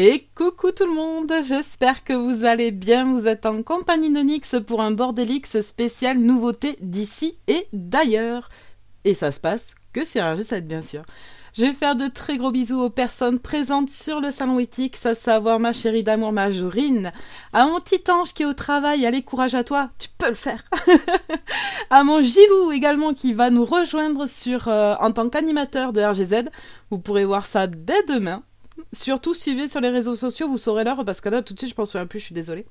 Et coucou tout le monde, j'espère que vous allez bien. Vous êtes en compagnie de pour un Bordelix spécial nouveauté d'ici et d'ailleurs. Et ça se passe que sur un 7 bien sûr. Je vais faire de très gros bisous aux personnes présentes sur le salon Ethics, à savoir ma chérie d'amour Majorine, à mon petit ange qui est au travail, allez courage à toi, tu peux le faire. à mon Gilou également qui va nous rejoindre euh, en tant qu'animateur de RGZ. Vous pourrez voir ça dès demain. Surtout suivez sur les réseaux sociaux, vous saurez l'heure parce que là tout de suite je pense un plus, je suis désolée.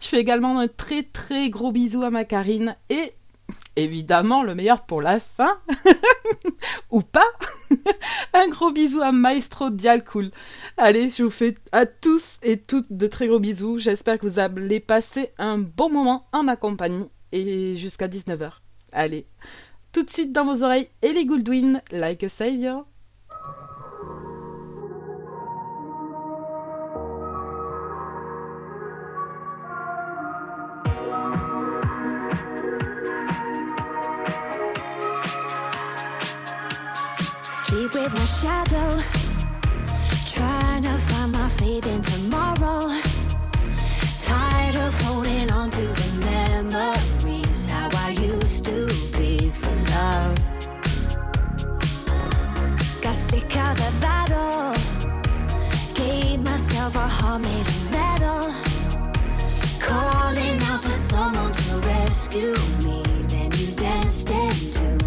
Je fais également un très très gros bisou à ma Karine et évidemment le meilleur pour la fin ou pas. un gros bisou à Maestro Dialcool. Allez, je vous fais à tous et toutes de très gros bisous. J'espère que vous allez passer un bon moment en ma compagnie et jusqu'à 19h. Allez, tout de suite dans vos oreilles, Ellie Gouldwin, Like a Savior. My shadow. Trying to find my faith in tomorrow. Tired of holding on to the memories. How I used to be for love. Got sick of the battle. Gave myself a heart made of metal. Calling out for someone to rescue me. Then you danced into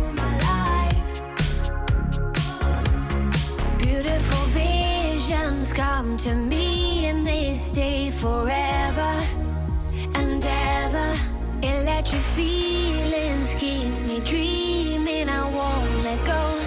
come to me and they stay forever and ever. Electric feelings keep me dreaming. I won't let go.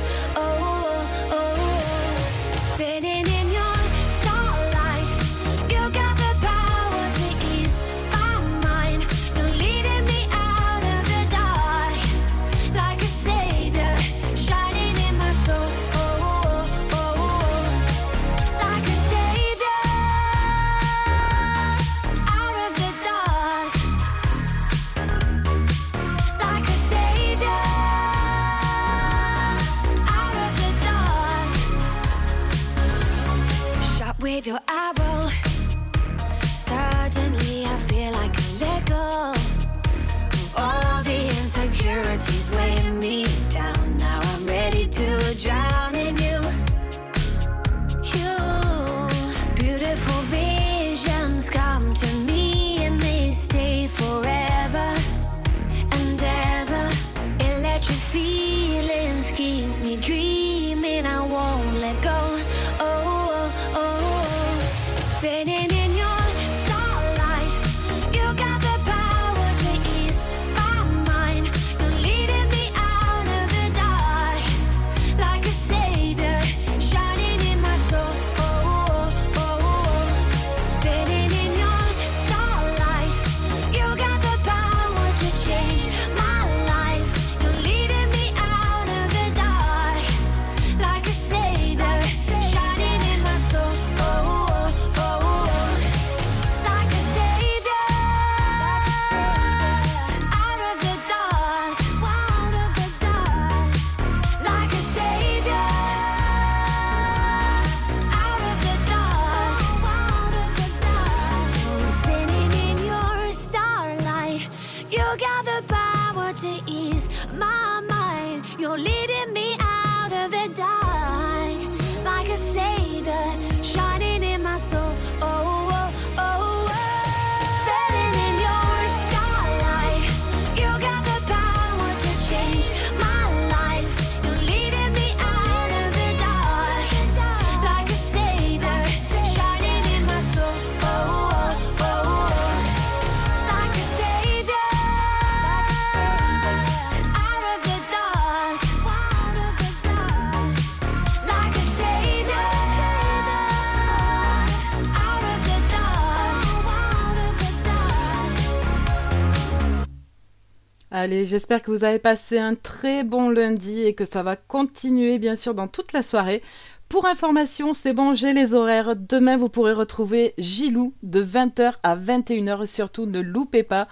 Allez, j'espère que vous avez passé un très bon lundi et que ça va continuer bien sûr dans toute la soirée. Pour information, c'est bon, j'ai les horaires. Demain, vous pourrez retrouver Gilou de 20h à 21h. Surtout, ne loupez pas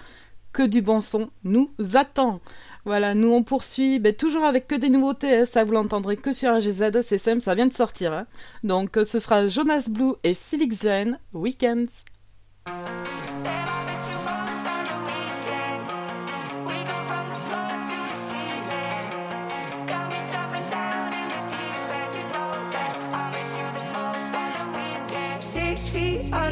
que du bon son nous attend. Voilà, nous on poursuit ben, toujours avec que des nouveautés. hein. Ça, vous l'entendrez que sur AGZ. C'est simple, ça vient de sortir. hein. Donc, euh, ce sera Jonas Blue et Felix Jean, Weekends.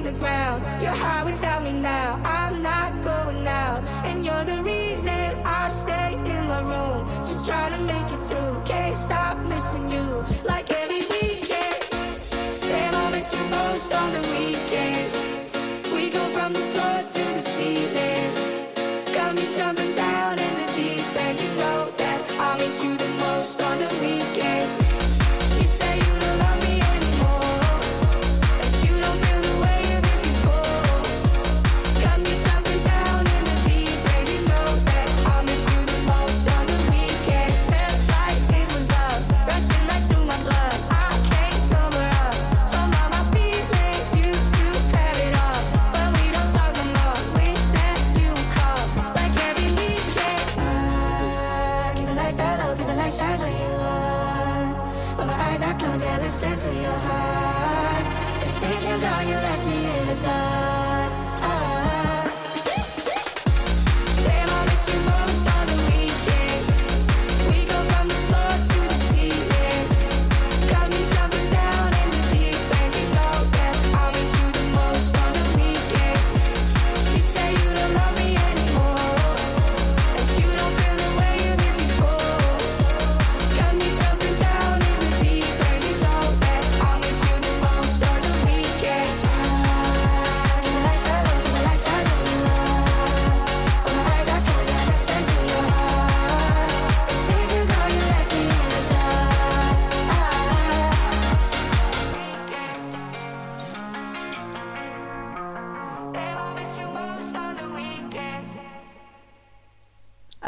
Underground, you're high without me now. I'm not going out, and you're the reason I stay in my room. Just trying to make it through. Can't stop missing you, like every weekend. Damn, I miss you most on the weekend. Closed, yeah, to your heart. It seems you gone, you left me in the dark.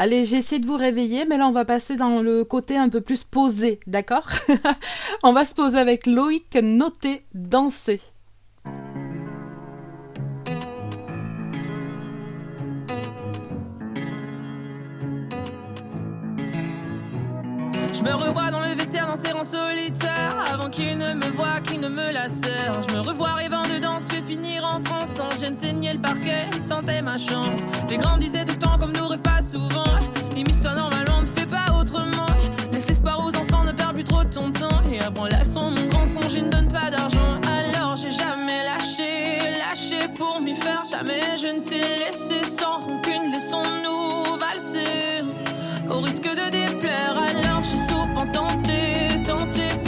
Allez, j'ai essayé de vous réveiller, mais là on va passer dans le côté un peu plus posé, d'accord On va se poser avec Loïc Noté Danser. Je me revois dans le en solitaire Avant qu'il ne me voie, qu'il ne me lacère Je me revois rêvant de danse, fait finir en transe Sans gêne, saigner le parquet, tenter ma chance. Les grands disaient tout le temps comme nous rêvent pas souvent. Immisce-toi normalement, ne fais pas autrement. Laisse l'espoir aux enfants, ne perds plus trop ton temps. Et apprends la son, mon grand son, je ne donne pas d'argent. Alors j'ai jamais lâché, lâché pour m'y faire. Jamais je ne t'ai laissé sans rancune, laissons-nous valser au risque de déplaire, alors built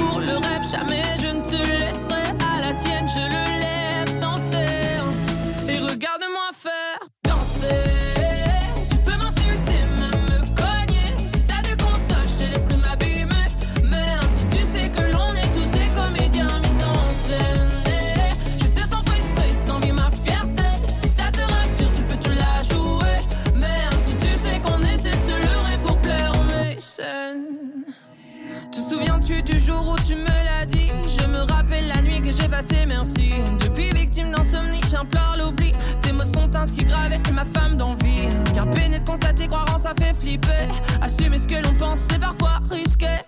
fait flipper. Assumer ce que l'on pense, c'est parfois risqué.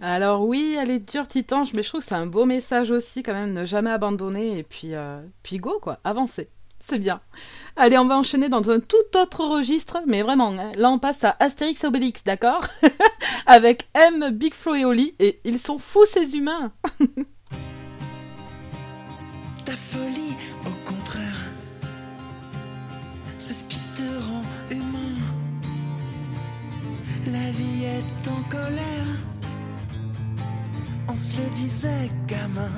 Alors oui, elle est dure, Titange, mais je trouve que c'est un beau message aussi quand même, ne jamais abandonner et puis, euh, puis go quoi, avancer. C'est bien. Allez, on va enchaîner dans un tout autre registre, mais vraiment, hein, là on passe à Astérix et Obélix, d'accord? Avec M, Big Flo et Oli, et ils sont fous ces humains Ta folie, au contraire, c'est ce qui te rend humain. La vie est en colère, on se le disait, gamin.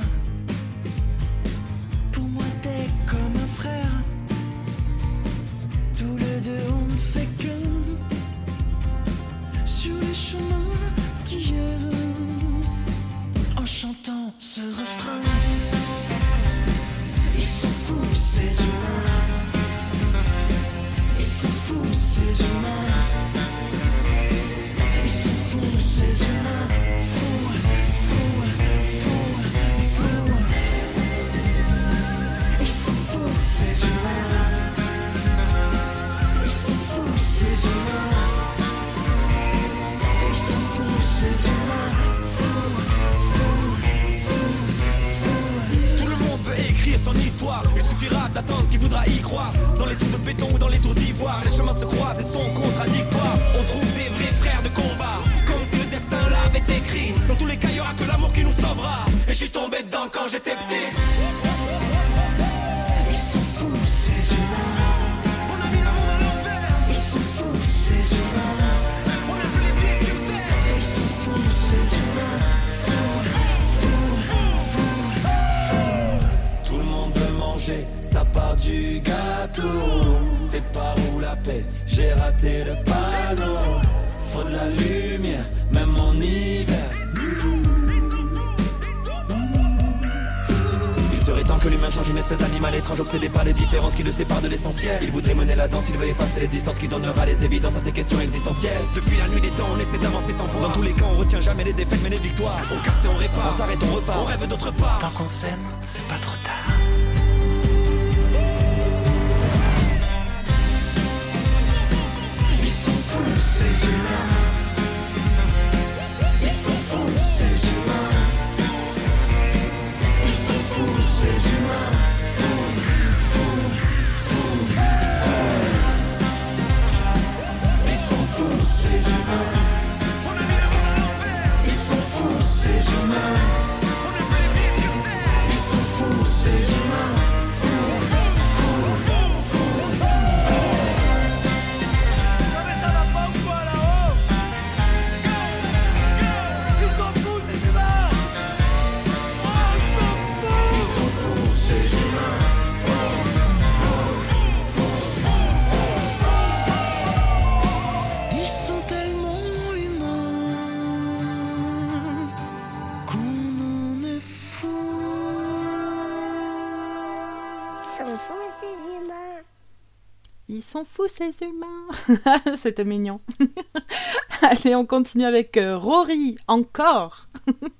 Pour moi, t'es comme un frère. Tous les deux, on ne fait que sur les chemins d'hier. En chantant ce refrain. Ils sont fous ces humains. Ils sont fous ces humains. Ils sont fous ces humains. Ces humains. Ils sont fous ces humains. Ils sont fous ces humains. Fous, fous, fous, fous. Tout le monde veut écrire son histoire. Il suffira d'attendre qui voudra y croire. Dans les tours de béton ou dans les tours d'ivoire, les chemins se croisent et sont contradictoires. On trouve des vrais frères de combat, comme si le destin l'avait écrit. Dans tous les cas, y aura que l'amour qui nous sauvera. Et je suis tombé dedans quand j'étais petit. Tout le monde veut manger sa part du gâteau. C'est par où la paix, j'ai raté le panneau. Faut de la lumière, même en hiver. Que l'humain change une espèce d'animal étrange obsédé par les différences qui le séparent de l'essentiel. Il voudrait mener la danse, il veut effacer les distances qui donnera les évidences à ces questions existentielles. Depuis la nuit des temps, on essaie d'avancer sans voir. Dans tous les cas, on retient jamais les défaites mais les victoires. On casse et on répare, on s'arrête, on repart, on rêve d'autre part. Tant qu'on s'aime, c'est pas trop tard. Ils sont fous ces humains. Ils sont fous ces humains. Ces humains. Fous, fous, fous, fous. Ils sont fous ces humains. Ils sont fous ces humains. Sont fous ces humains C'était mignon. Allez, on continue avec euh, Rory, encore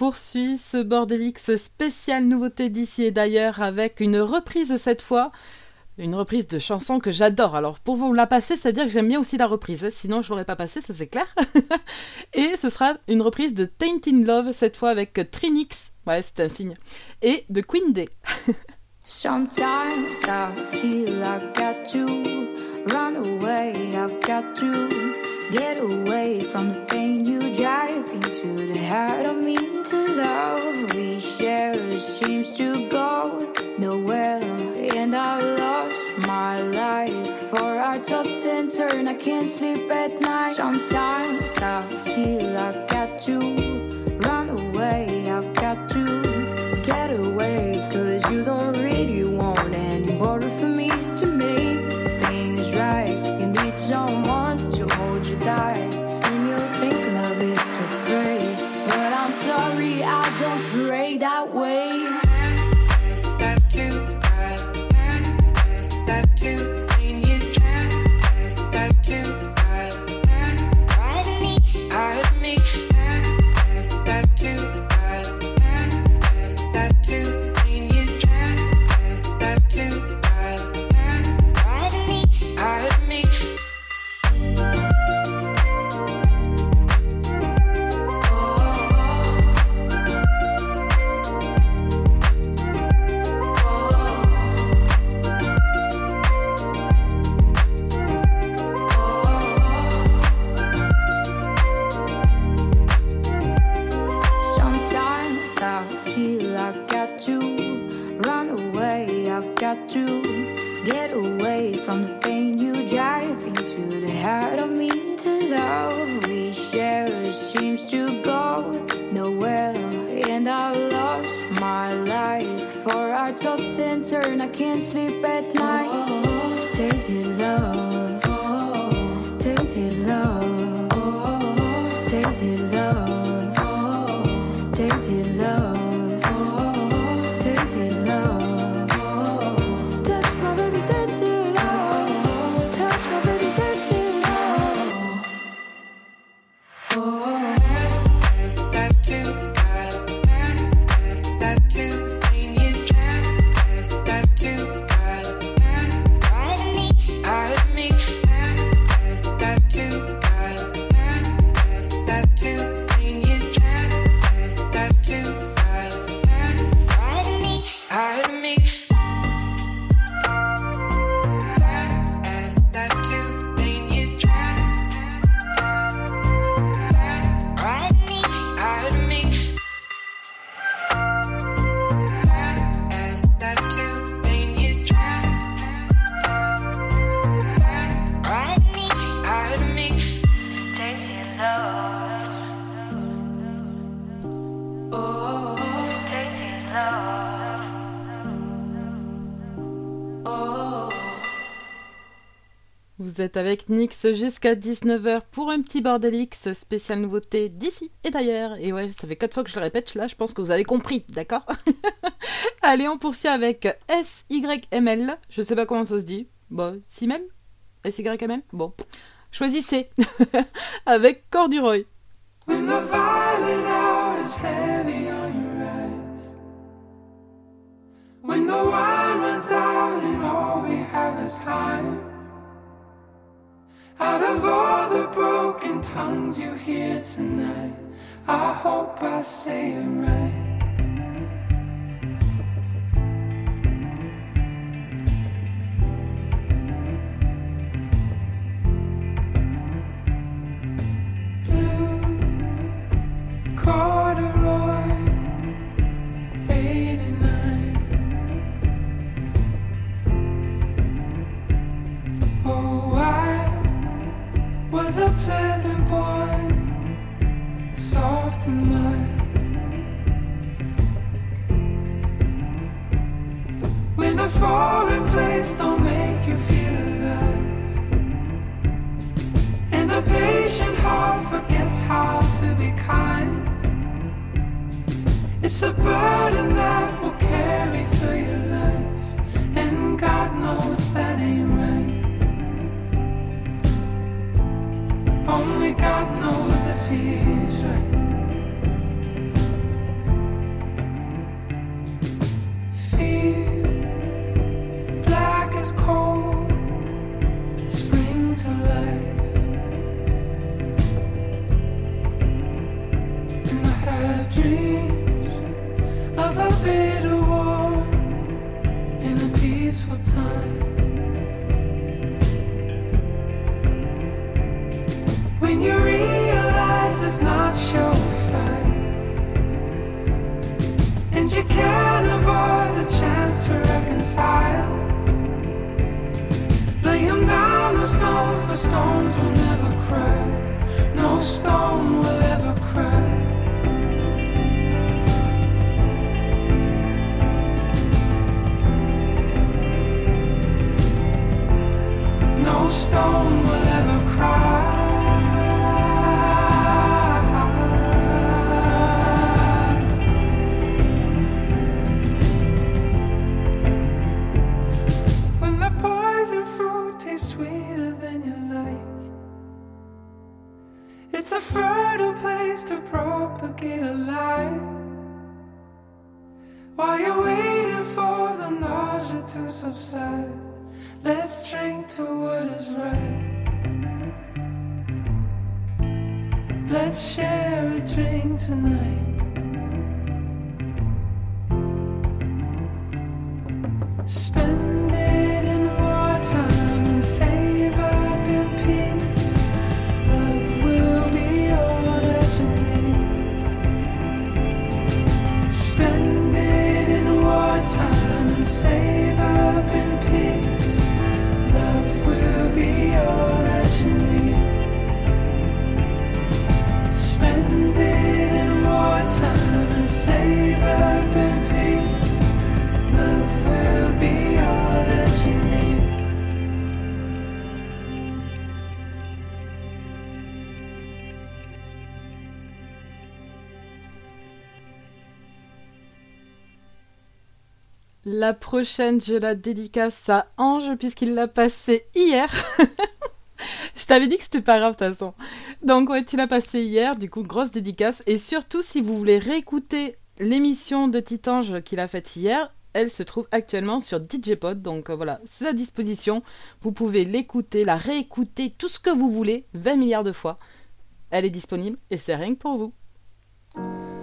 poursuit ce Bordelix spécial nouveauté d'ici et d'ailleurs avec une reprise cette fois. Une reprise de chanson que j'adore. Alors pour vous la passer, ça veut dire que j'aime bien aussi la reprise. Sinon je l'aurais pas passée, ça c'est clair. et ce sera une reprise de Tainted Love cette fois avec Trinix. Ouais, c'est un signe. Et de Queen Day. Sometimes I feel I got to run away. I've got to get away from the pain you drive into the heart of me. The love we share seems to go nowhere, and I've lost my life. For I tossed and turn, I can't sleep at night. Sometimes I feel I got to run away. I've got to get away Cause you don't really want any more for me to make things right You need someone tight And you think love is to pray But I'm sorry I don't pray that way feel I got to run away. I've got to get away from the pain you drive into the heart of me. The love we share seems to go nowhere, and I've lost my life. For I tossed and turn, I can't sleep at night. Tainted love, tainted love, êtes avec Nix jusqu'à 19h pour un petit bordelix spécial nouveauté d'ici et d'ailleurs. Et ouais, ça fait 4 fois que je le répète, là je pense que vous avez compris, d'accord Allez, on poursuit avec SYML, je sais pas comment ça se dit. Bon, Simel SYML Bon, choisissez avec Corduroy. When the is heavy. When the all we have is time. Out of all the broken tongues you hear tonight, I hope I say it right. La prochaine, je la dédicace à Ange puisqu'il l'a passée hier. je t'avais dit que c'était pas grave de toute façon. Donc ouais, tu l'as passé hier, du coup grosse dédicace. Et surtout, si vous voulez réécouter l'émission de Titange qu'il a faite hier, elle se trouve actuellement sur DJpod. Donc euh, voilà, c'est à disposition. Vous pouvez l'écouter, la réécouter, tout ce que vous voulez, 20 milliards de fois. Elle est disponible et c'est rien que pour vous.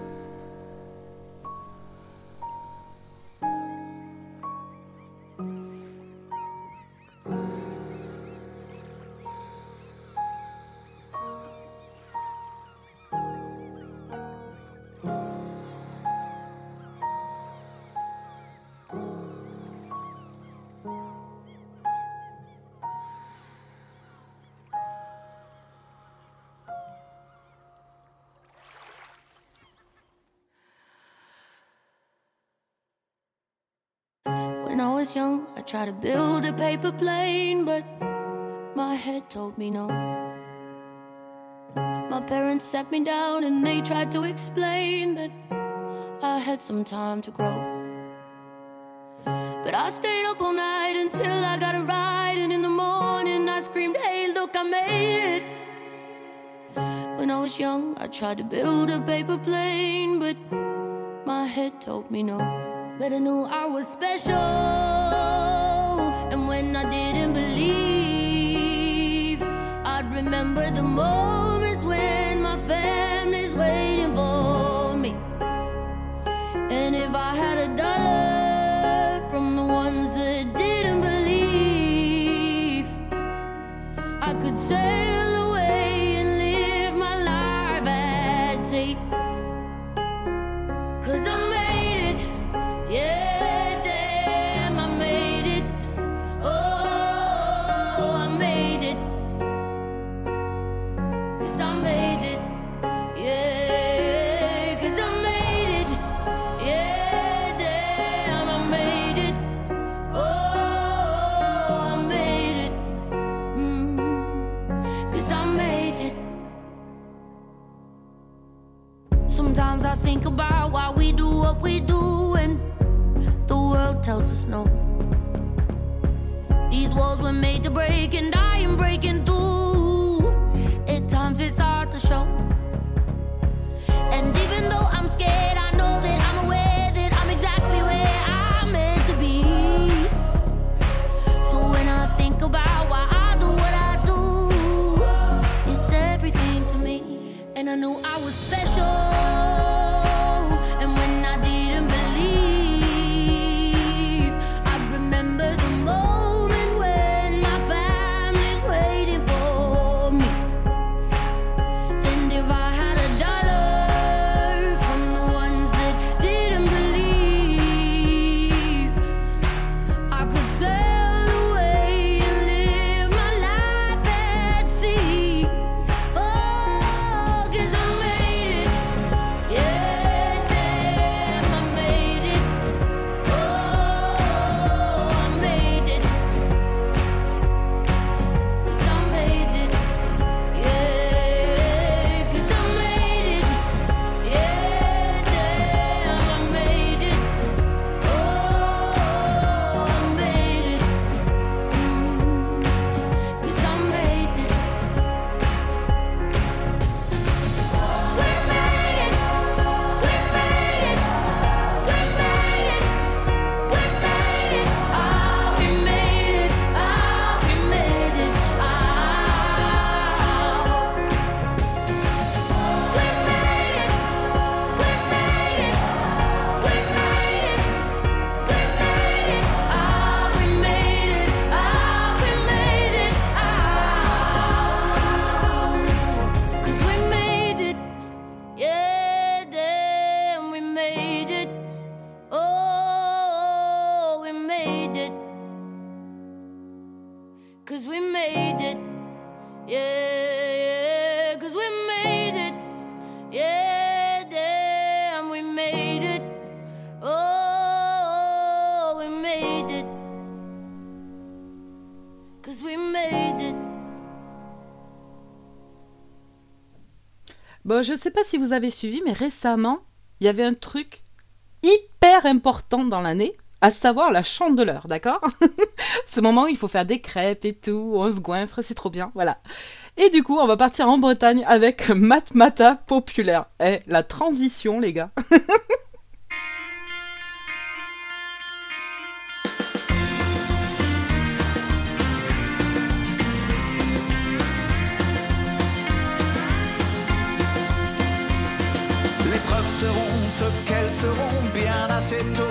When I was young, I tried to build a paper plane, but My head told me no. My parents sat me down and they tried to explain that I had some time to grow. But I stayed up all night until I got it right, and in the morning I screamed, Hey, look, I made it. When I was young, I tried to build a paper plane, but my head told me no. But I knew I was special, and when I didn't believe, I'd remember the moments when my family's waiting for me. And if I had a dollar from the ones that didn't believe, I could sail were made to break, and I am breaking through. At times it's hard to show. And even though I'm scared, I know that I'm aware that I'm exactly where I'm meant to be. So when I think about why I do what I do, it's everything to me. And I knew I was special. Bon, je sais pas si vous avez suivi, mais récemment, il y avait un truc hyper important dans l'année, à savoir la chandeleur, d'accord Ce moment où il faut faire des crêpes et tout, on se goinfre, c'est trop bien, voilà. Et du coup, on va partir en Bretagne avec Matmata populaire. Eh, la transition, les gars. ce qu'elles seront bien assez tôt.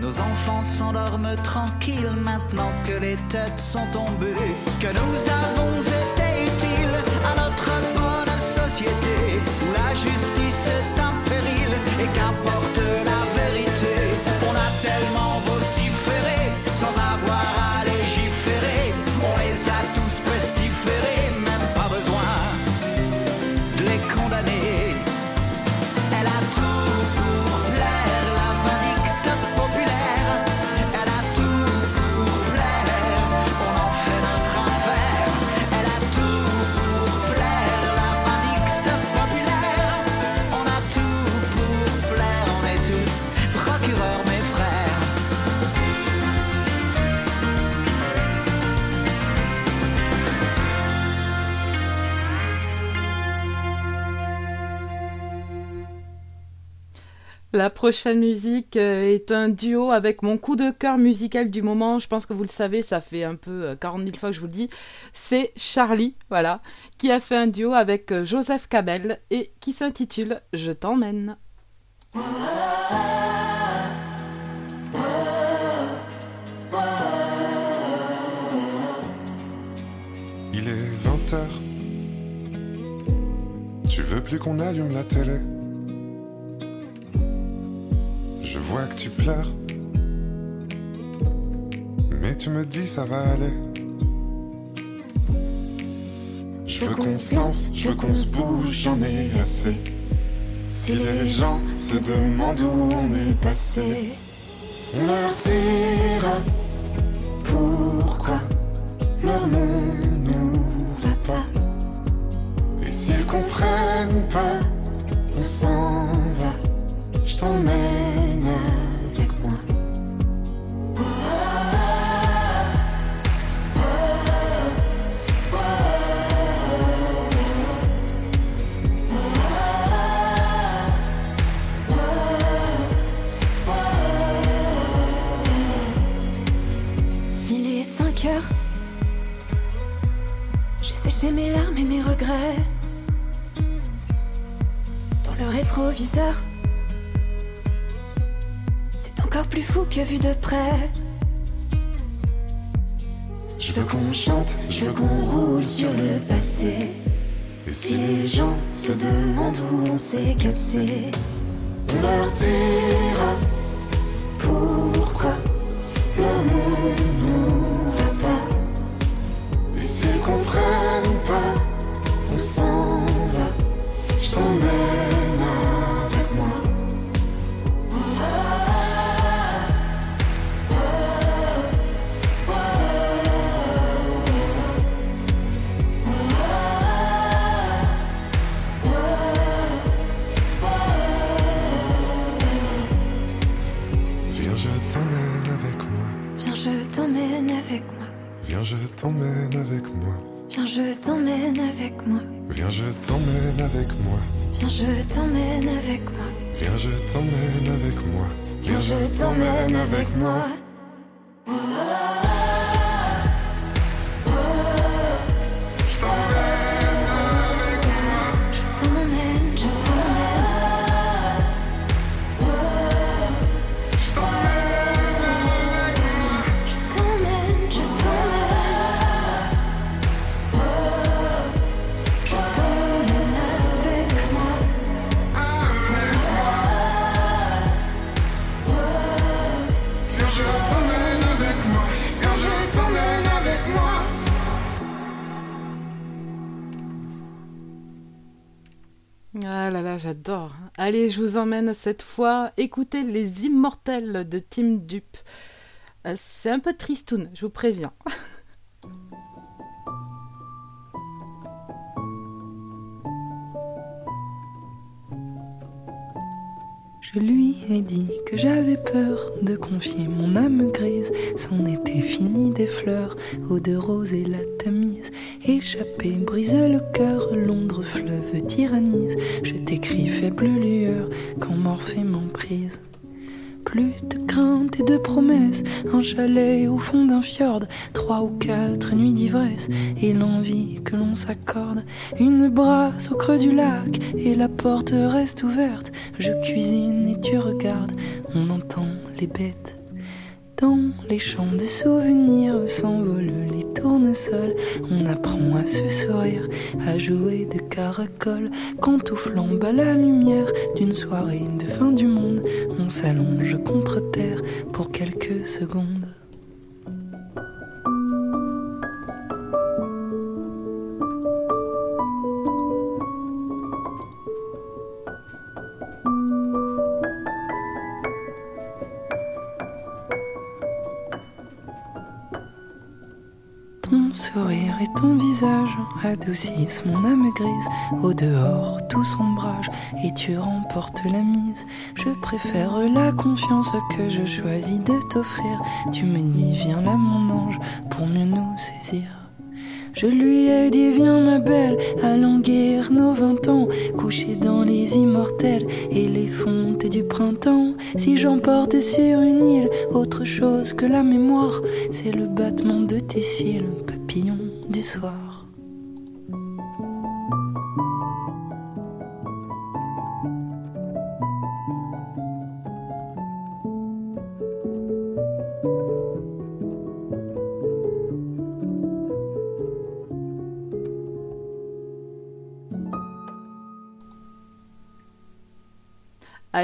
Nos enfants s'endorment tranquilles maintenant que les têtes sont tombées. Que nous avons été La prochaine musique euh, est un duo avec mon coup de cœur musical du moment. Je pense que vous le savez, ça fait un peu euh, 40 000 fois que je vous le dis. C'est Charlie, voilà, qui a fait un duo avec euh, Joseph Cabel et qui s'intitule Je t'emmène. Il est 20h. Tu veux plus qu'on allume la télé? Vois que tu pleures. Mais tu me dis ça va aller. Je veux qu'on se lance, je veux qu'on se bouge, j'en ai assez. Si les gens se demandent où on est passé, leur dira pourquoi leur monde see, can see. Là là, j'adore. Allez, je vous emmène cette fois écouter Les Immortels de Tim Dupe. Euh, C'est un peu tristoun, je vous préviens. Je lui ai dit que j'avais peur de confier mon âme grise. C'en était fini des fleurs, eau de rose et la tamise. Échappé, brise le cœur, Londres fleuve tyrannise. Je t'écris faible lueur quand Morphée m'emprise. Plus de crainte et de promesses, un chalet au fond d'un fjord, trois ou quatre nuits d'ivresse et l'envie que l'on s'accorde. Une brasse au creux du lac et la porte reste ouverte. Je cuisine et tu regardes, on entend les bêtes. Dans les champs de souvenirs s'envolent les tournesols. On apprend à se sourire, à jouer de caracol. Quand tout flambe à la lumière d'une soirée de fin du monde, on s'allonge contre terre pour quelques secondes. Sourire et ton visage adoucissent mon âme grise. Au dehors, tout sombrage et tu remportes la mise. Je préfère la confiance que je choisis de t'offrir. Tu me dis, viens là, mon ange, pour mieux nous saisir. Je lui ai dit viens ma belle, allons guérir nos vingt ans, couchés dans les immortels et les fontes du printemps. Si j'emporte sur une île autre chose que la mémoire, c'est le battement de tes cils, papillon du soir.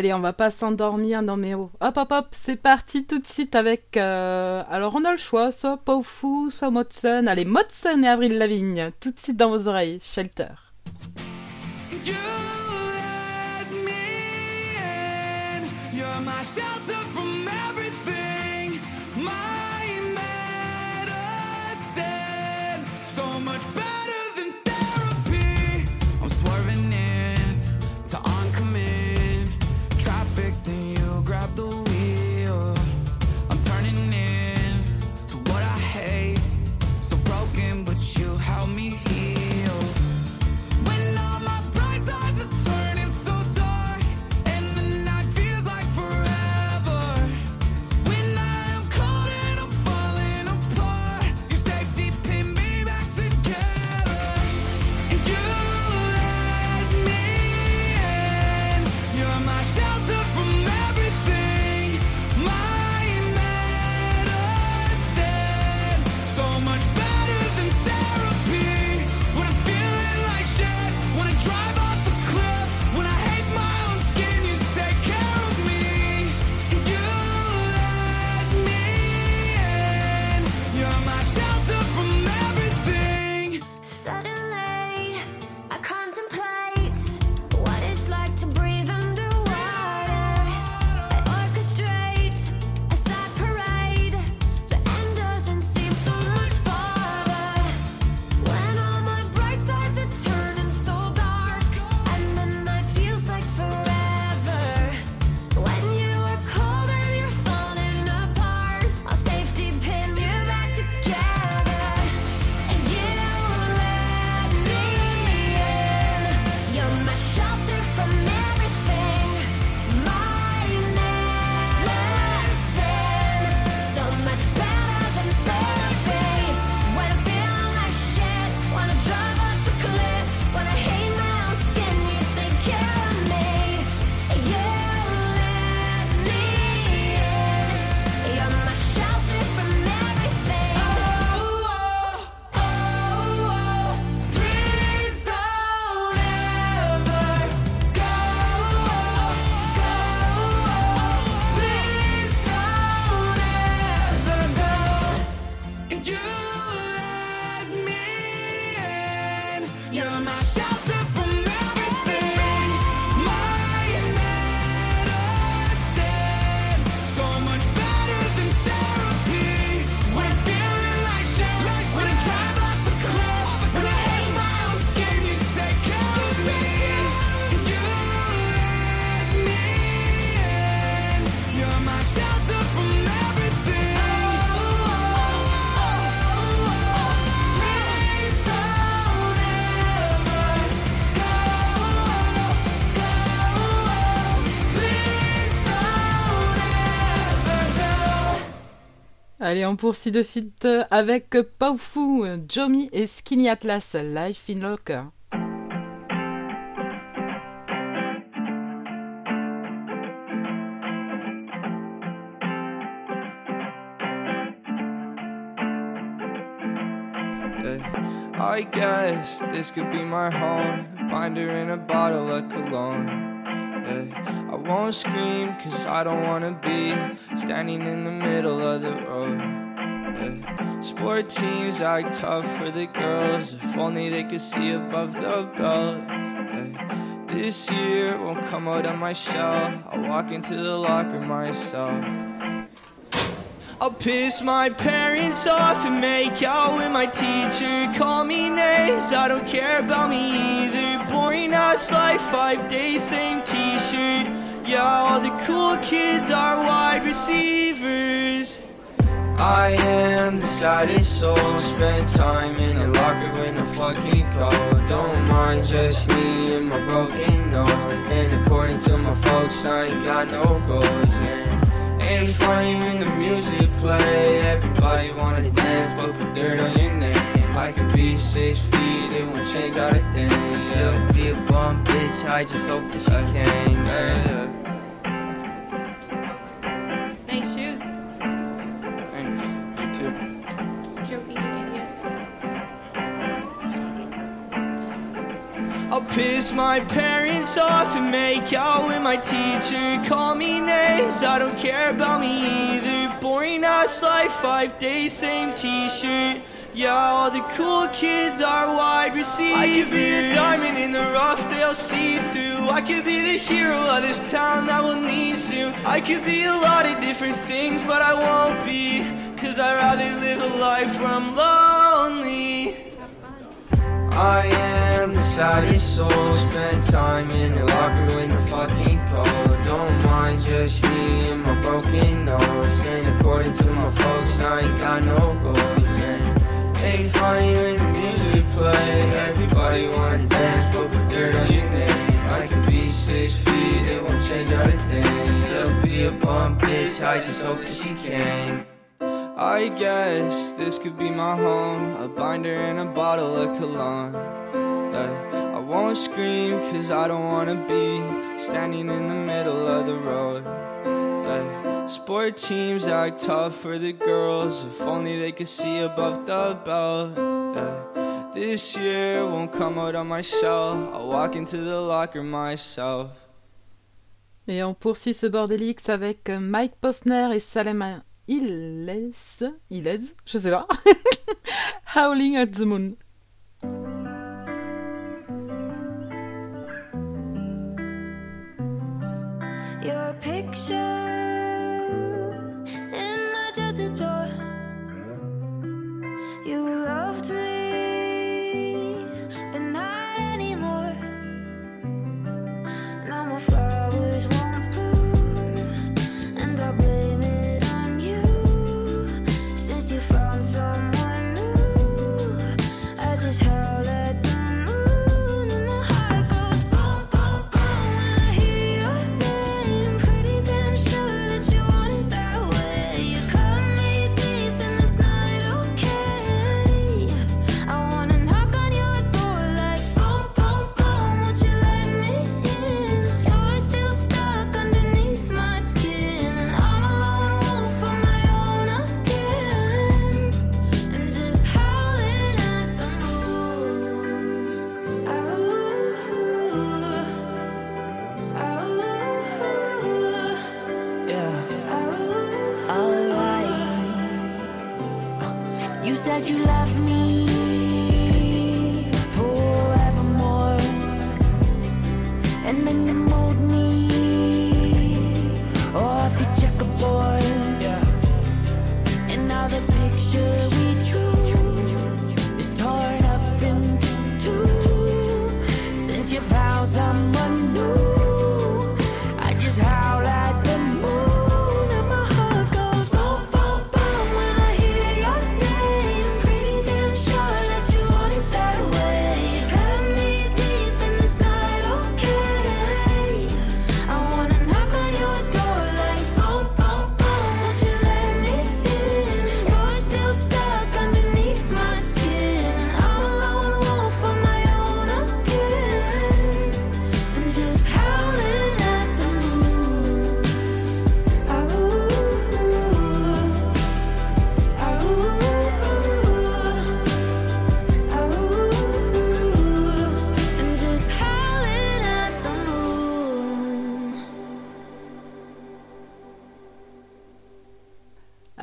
Allez, on va pas s'endormir, non mais oh. Hop, hop, hop, c'est parti tout de suite avec... euh, Alors, on a le choix, soit Powfu, soit Motsun. Allez, Motsun et Avril Lavigne, tout de suite dans vos oreilles, Shelter. Allez, on poursuit de suite avec Powfu, Jomi et Skinny Atlas, Life in Locker. I guess this could be my home. Binder in a bottle of cologne. I won't scream cause I don't wanna be standing in the middle of the road. Sport teams act tough for the girls. If only they could see above the belt. This year won't come out of my shell. I'll walk into the locker myself. I'll piss my parents off and make out with my teacher. Call me names, I don't care about me either. Boring ass life, five days, same t shirt. Yeah, all the cool kids are wide receivers. I am the saddest soul. Spend time in a locker when the fucking cold. Don't mind just me and my broken nose. And according to my folks, I ain't got no goals. And Ain't funny when the music play. Everybody wanna dance, but put dirt on your name. I could be six feet, it won't change all the things. She'll be a bum bitch, I just hope that she can. Yeah. Nice shoes. Thanks, you too. Stroking you idiot. I'll piss my parents off and make out with my teacher. Call me names, I don't care about me either. Boring ass life, five days, same t shirt. Yeah, all the cool kids are wide receivers. I could be a diamond in the rough, they'll see through. I could be the hero of this town that will need soon. I could be a lot of different things, but I won't be. Cause I'd rather live a life where I'm lonely. I am the saddest soul. Spend time in the locker when the fucking cold. Don't mind just me and my broken nose. And according to my folks, I ain't got no goals. Funny when the music play. Everybody wanna dance, but put dirt on your name. I could be six feet, it won't change other things. She'll be a bum bitch, I just hope that she came. I guess this could be my home. A binder and a bottle of cologne. Yeah. I won't scream cause I don't wanna be standing in the middle of the road. Sport teams act tough for the girls. If only they could see above the belt. Yeah. This year won't come out on my shell. I'll walk into the locker myself. Et on poursuit ce bordelix avec Mike Posner et Salem Iles, Iles, je sais pas. Howling at the Moon. Your picture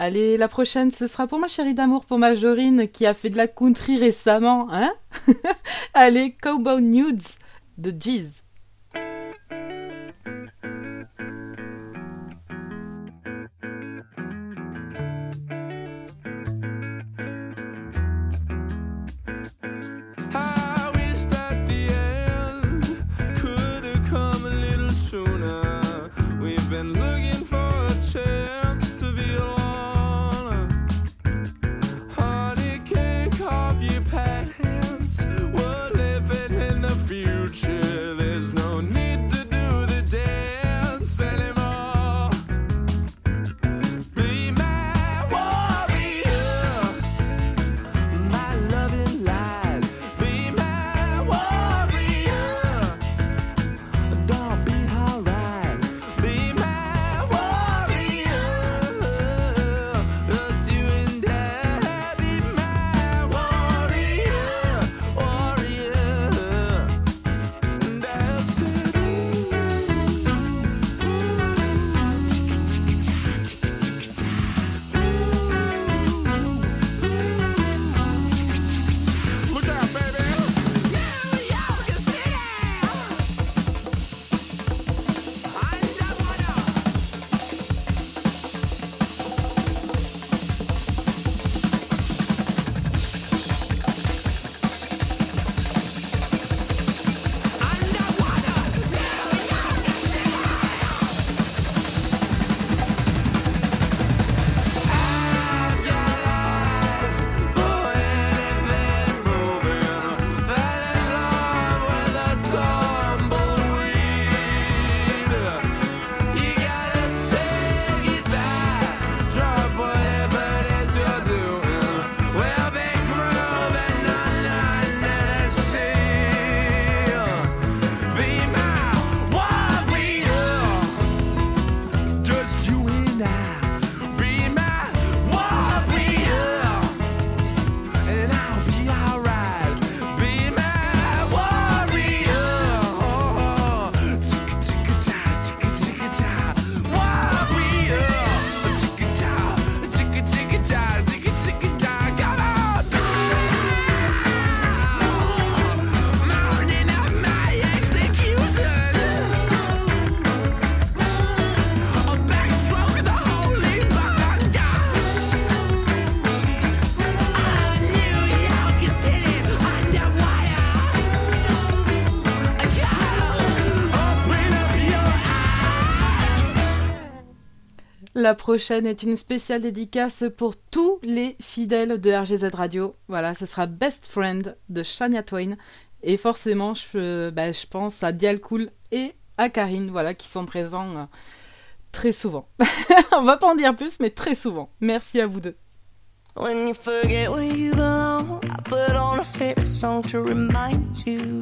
Allez, la prochaine, ce sera pour ma chérie d'amour, pour ma Jorine, qui a fait de la country récemment, hein? Allez, Cowboy Nudes de Jeez. La prochaine est une spéciale dédicace pour tous les fidèles de RGZ Radio. Voilà, ce sera Best Friend de Shania Twain. Et forcément, je, bah, pense à Dial Cool et à Karine, voilà, qui sont présents euh, très souvent. On va pas en dire plus, mais très souvent. Merci à vous deux. When you forget where you belong, I put on a favorite song to remind you.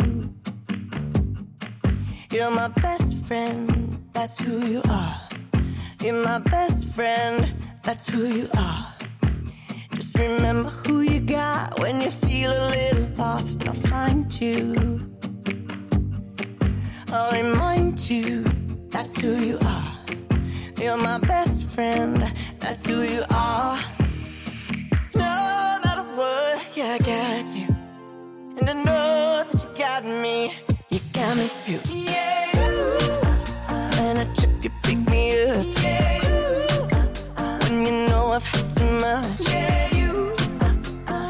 You're my best friend, that's who you are. You're my best friend, that's who you are. Just remember who you got when you feel a little lost. I'll find you. I'll remind you, that's who you are. You're my best friend, that's who you are. No matter what, yeah, I got you. And I know that you got me. You got me too. Yeah. Much. Yeah. You.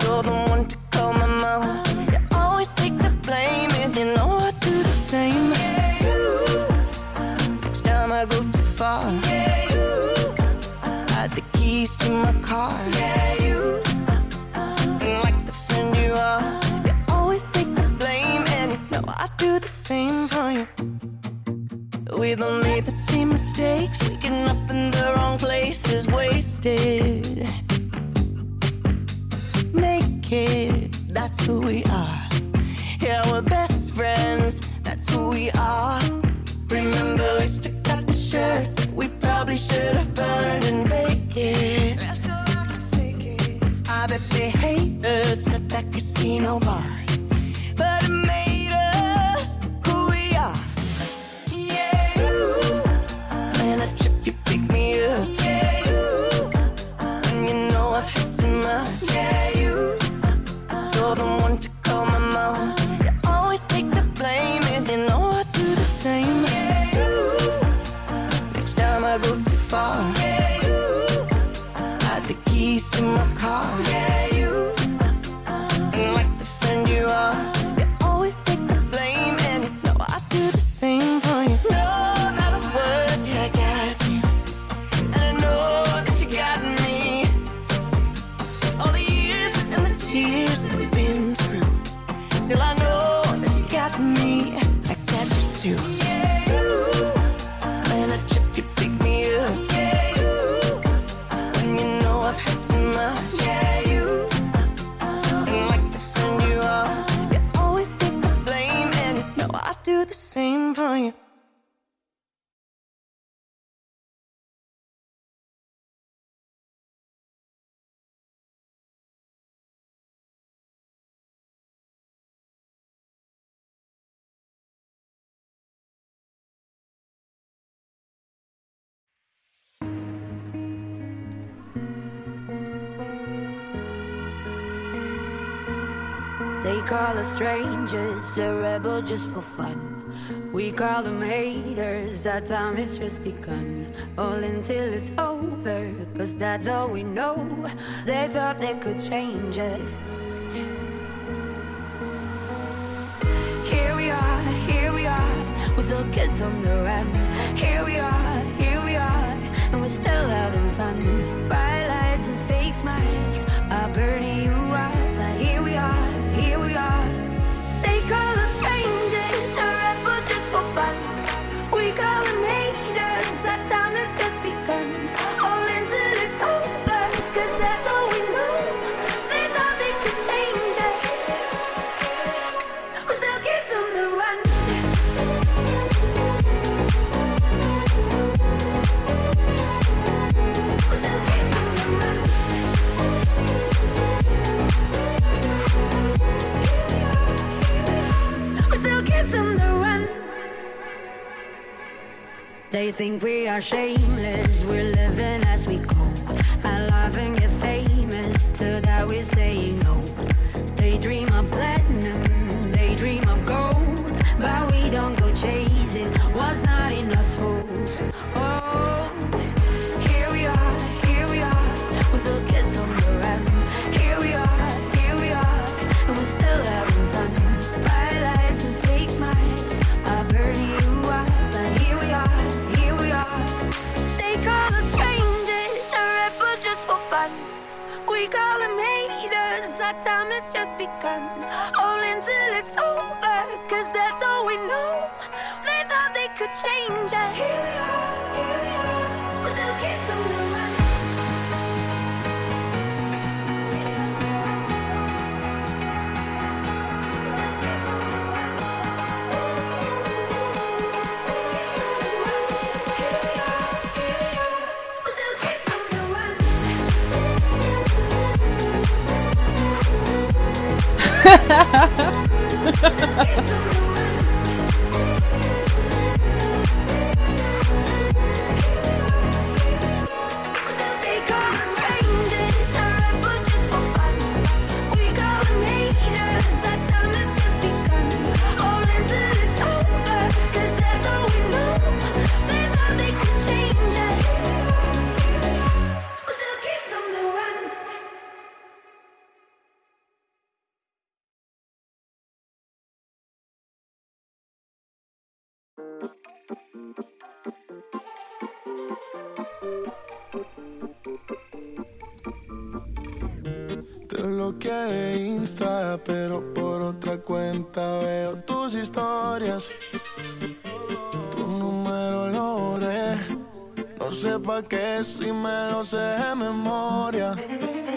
You're the one to call my mama. You always take the blame, and you know I do the same. Yeah. You. Next time I go too far. Yeah. You. Hide the keys to my car. Yeah. You. And like the friend you are, you always take the blame, and you know I do the same for you. We don't made the same mistakes, waking up in the wrong places, wasted. Naked, that's who we are. Yeah, we're best friends, that's who we are. Remember, we stuck out the shirts that we probably should have burned and vacant. I bet they hate us at that casino bar. Keys to my car. Yeah, you. And like the friend you are, you always take the blame, and you know I do the same for you. No matter what, yeah, I got you. And I know that you got me. All the years and the tears that we've been through. Still, I know that you got me. I got you too. For you. They call us strangers, a rebel just for fun. We call them haters, our time has just begun. All until it's over, cause that's all we know. They thought they could change us. Here we are, here we are, we're still kids on the run. Here we are, here we are, and we're still having fun. Bright lights and fake smiles are burning They think we are shameless, we're living as we go. I love and get famous, to that we say pero por otra cuenta veo tus historias. Tu número lo. No sé pa' qué si me lo sé de memoria.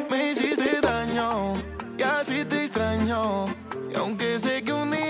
Me hiciste daño y así te extraño. Y aunque sé que un día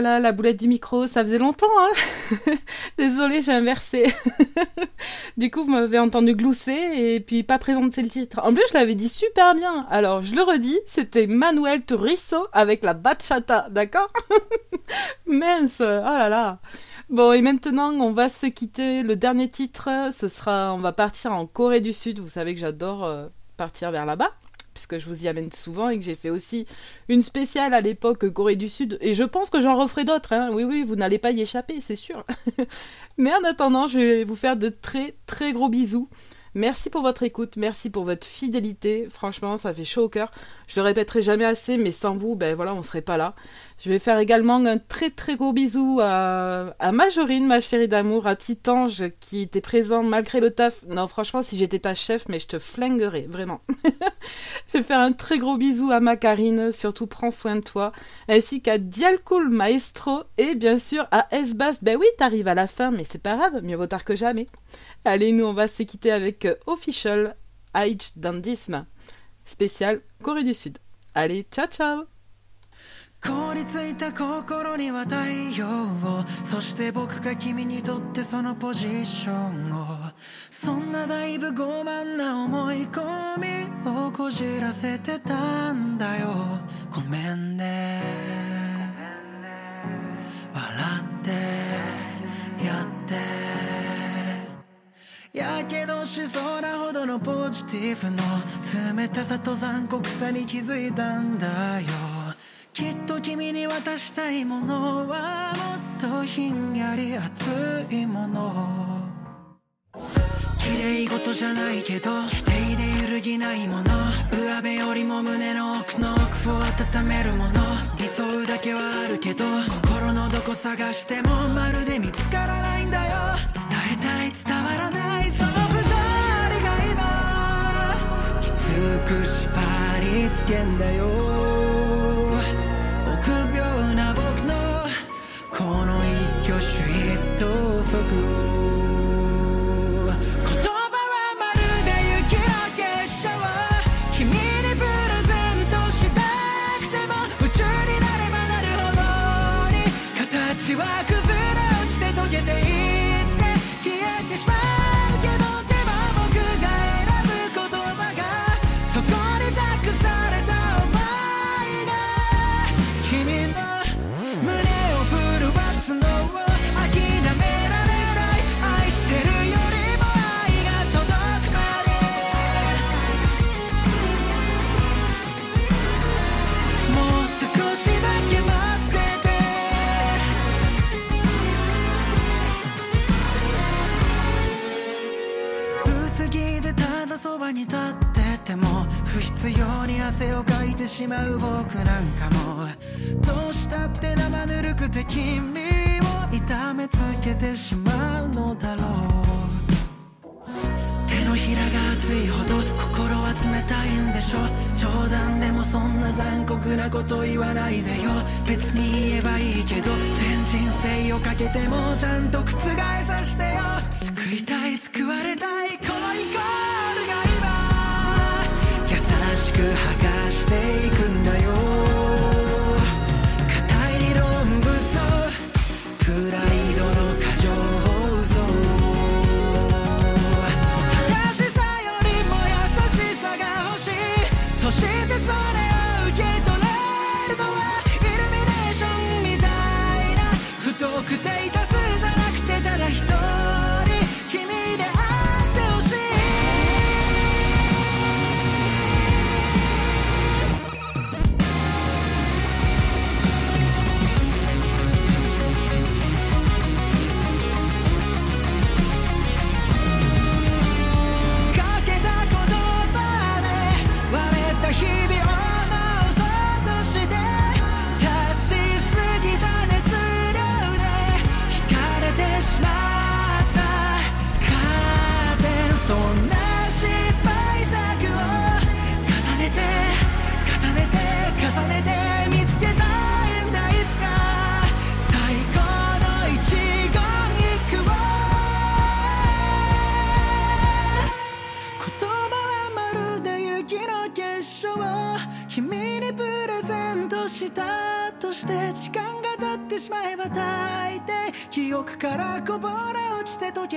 la boulette du micro, ça faisait longtemps, hein Désolée, j'ai inversé. du coup, vous m'avez entendu glousser et puis pas présenter le titre. En plus, je l'avais dit super bien. Alors, je le redis, c'était Manuel Turizo avec la bachata, d'accord? Mince, oh là là. Bon, et maintenant, on va se quitter. Le dernier titre, ce sera, on va partir en Corée du Sud. Vous savez que j'adore euh, partir vers là-bas puisque je vous y amène souvent et que j'ai fait aussi une spéciale à l'époque Corée du Sud. Et je pense que j'en referai d'autres. hein. Oui, oui, vous n'allez pas y échapper, c'est sûr. Mais en attendant, je vais vous faire de très, très gros bisous. Merci pour votre écoute, merci pour votre fidélité. Franchement, ça fait chaud au cœur. Je le répéterai jamais assez, mais sans vous, ben voilà, on serait pas là. Je vais faire également un très très gros bisou à, à Majorine, ma chérie d'amour, à Titange qui était présent malgré le taf. Non, franchement, si j'étais ta chef, mais je te flinguerais, vraiment. je vais faire un très gros bisou à Macarine, surtout prends soin de toi, ainsi qu'à Dialcool Maestro et bien sûr à S-Bass. Ben oui, t'arrives à la fin, mais c'est pas grave, mieux vaut tard que jamais. Allez, nous on va se quitter avec Official Age Dandisme, spécial Corée du Sud. Allez, ciao ciao 凍りついた心には太陽をそして僕が君にとってそのポジションをそんなだいぶ傲慢な思い込みをこじらせてたんだよごめんね笑ってやってやけどしそうなほどのポジティブの冷たさと残酷さに気づいたんだよ。きっと君に渡したいものはもっとひんやり熱いもの。綺麗事じゃないけど否定で揺るぎないもの。上辺よりも胸の奥の奥を温めるもの。理想だけはあるけど心のどこ探してもまるで見つからないんだよ。伝えたい伝わらない。く縛りつけんだよ。臆病な僕のこの一挙手一投足を。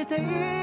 ていい